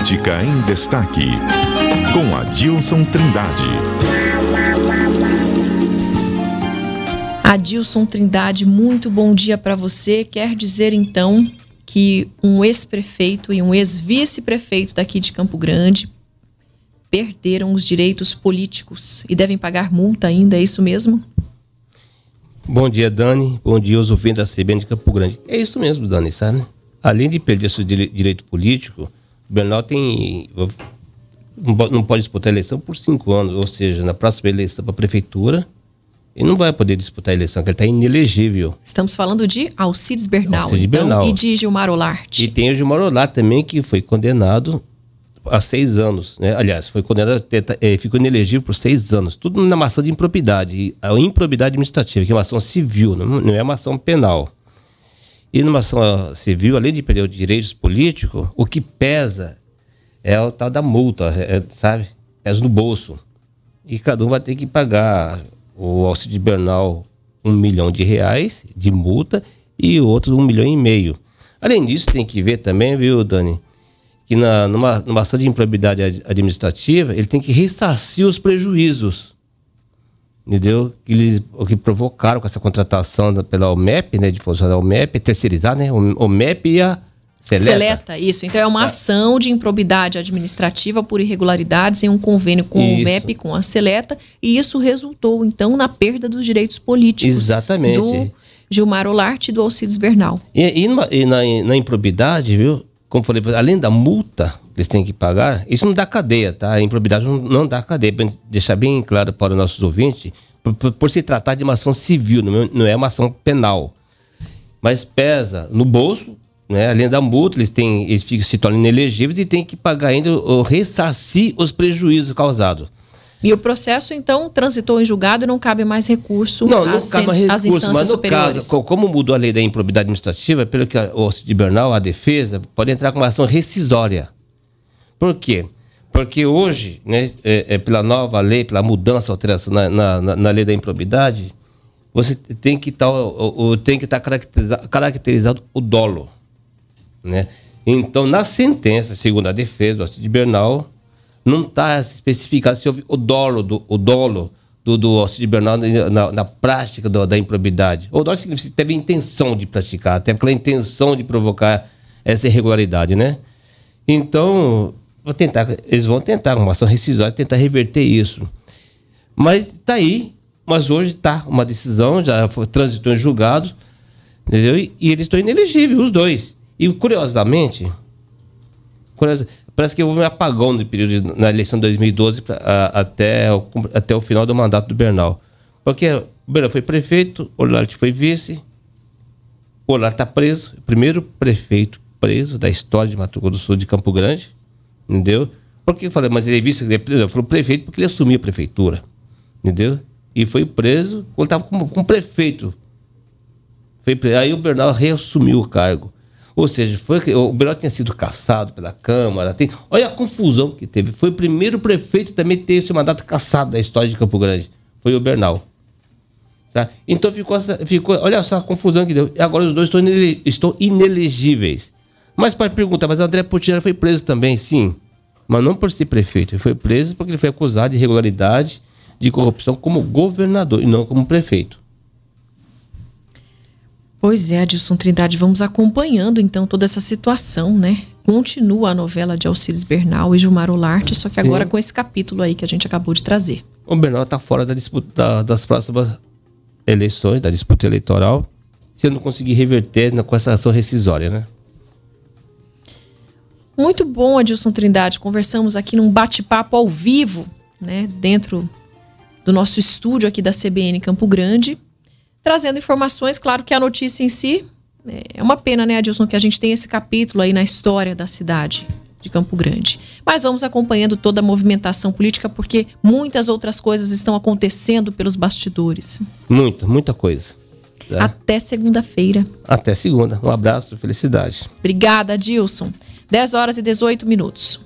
Política em Destaque, com Adilson Trindade. Adilson Trindade, muito bom dia para você. Quer dizer então que um ex-prefeito e um ex-vice-prefeito daqui de Campo Grande perderam os direitos políticos e devem pagar multa ainda, é isso mesmo? Bom dia, Dani. Bom dia aos ouvintes da CBN de Campo Grande. É isso mesmo, Dani, sabe? Além de perder seu direito político, Bernal tem não pode disputar a eleição por cinco anos, ou seja, na próxima eleição para a prefeitura, ele não vai poder disputar a eleição, porque ele está inelegível. Estamos falando de Alcides Bernal, Alcides então, Bernal. e de Gilmar Olarte. E tem o Gilmar Olarte também, que foi condenado a seis anos. Né? Aliás, foi condenado, é, ficou inelegível por seis anos. Tudo na ação de improbidade. A improbidade administrativa, que é uma ação civil, não é uma ação penal. E numa ação civil, além de perder os direitos políticos, o que pesa é o tal da multa, é, sabe? Pesa no bolso. E cada um vai ter que pagar o Alcide Bernal um milhão de reais de multa e o outro um milhão e meio. Além disso, tem que ver também, viu, Dani, que na, numa, numa ação de improbidade administrativa, ele tem que ressarcir os prejuízos entendeu? Que eles o que provocaram com essa contratação da, pela OMEP, né, de funcionar o OMEP, terceirizar, né, o OMEP e a Seleta. Seleta, isso. Então é uma ação de improbidade administrativa por irregularidades em um convênio com isso. o MEP, com a Seleta, e isso resultou, então, na perda dos direitos políticos Exatamente. do Gilmar Olarte e do Alcides Bernal. E, e, na, e na, na, improbidade, viu? Como falei, além da multa eles têm que pagar, isso não dá cadeia, tá? A improbidade não, não dá cadeia. Pra deixar bem claro para os nossos ouvintes, por, por, por se tratar de uma ação civil, não, não é uma ação penal. Mas pesa no bolso né? Além da multa, eles, têm, eles ficam, se tornam inelegíveis e têm que pagar ainda ou ressarcir os prejuízos causados. E o processo, então, transitou em julgado e não cabe mais recurso não, não às, cabe mais recurso, mas no superiores. caso, como mudou a lei da improbidade administrativa, pelo que o de Bernal, a defesa, pode entrar com uma ação rescisória. Por quê? Porque hoje, né, é, é, pela nova lei, pela mudança, alteração na, na, na lei da improbidade, você tem que tá, estar caracterizado, caracterizado o dolo. Né? Então, na sentença, segundo a defesa do de Bernal, não está especificado se houve o dolo do, o dolo do, do de Bernal na, na prática do, da improbidade. O dolo significa que teve intenção de praticar, teve aquela intenção de provocar essa irregularidade, né? Então, vou tentar, eles vão tentar, uma ação rescisória, tentar reverter isso. Mas está aí, mas hoje está uma decisão, já transitou em julgado, entendeu? E, e eles estão inelegíveis, os dois. E curiosamente, parece que houve um apagão no período na eleição de 2012 pra, a, até, o, até o final do mandato do Bernal. Porque Bernal foi prefeito, Olarte foi vice, o Olarte está preso, primeiro prefeito preso da história de Mato Grosso do Sul de Campo Grande, entendeu? Porque eu falei, mas ele é vice, ele foi prefeito porque ele assumiu a prefeitura, entendeu? E foi preso quando estava como, como prefeito. Foi, aí o Bernal reassumiu o cargo. Ou seja, foi que o Bernal tinha sido caçado pela Câmara. Tem, olha a confusão que teve. Foi o primeiro prefeito também que teve seu mandato caçado da história de Campo Grande. Foi o Bernal. Então ficou, ficou. Olha só a confusão que deu. E agora os dois estão, inele, estão inelegíveis. Mas pode perguntar, mas André Putinera foi preso também? Sim. Mas não por ser prefeito. Ele foi preso porque ele foi acusado de irregularidade, de corrupção como governador e não como prefeito. Pois é, Adilson Trindade, vamos acompanhando então toda essa situação, né? Continua a novela de Alcides Bernal e Gilmar Olarte, só que agora Sim. com esse capítulo aí que a gente acabou de trazer. O Bernal está fora da disputa da, das próximas eleições, da disputa eleitoral, se eu não conseguir reverter com essa ação rescisória, né? Muito bom, Adilson Trindade. Conversamos aqui num bate-papo ao vivo, né? Dentro do nosso estúdio aqui da CBN Campo Grande trazendo informações. Claro que a notícia em si é uma pena, né, Adilson, que a gente tem esse capítulo aí na história da cidade de Campo Grande. Mas vamos acompanhando toda a movimentação política porque muitas outras coisas estão acontecendo pelos bastidores. Muita, muita coisa. É. Até segunda-feira. Até segunda. Um abraço, felicidade. Obrigada, Adilson. 10 horas e 18 minutos.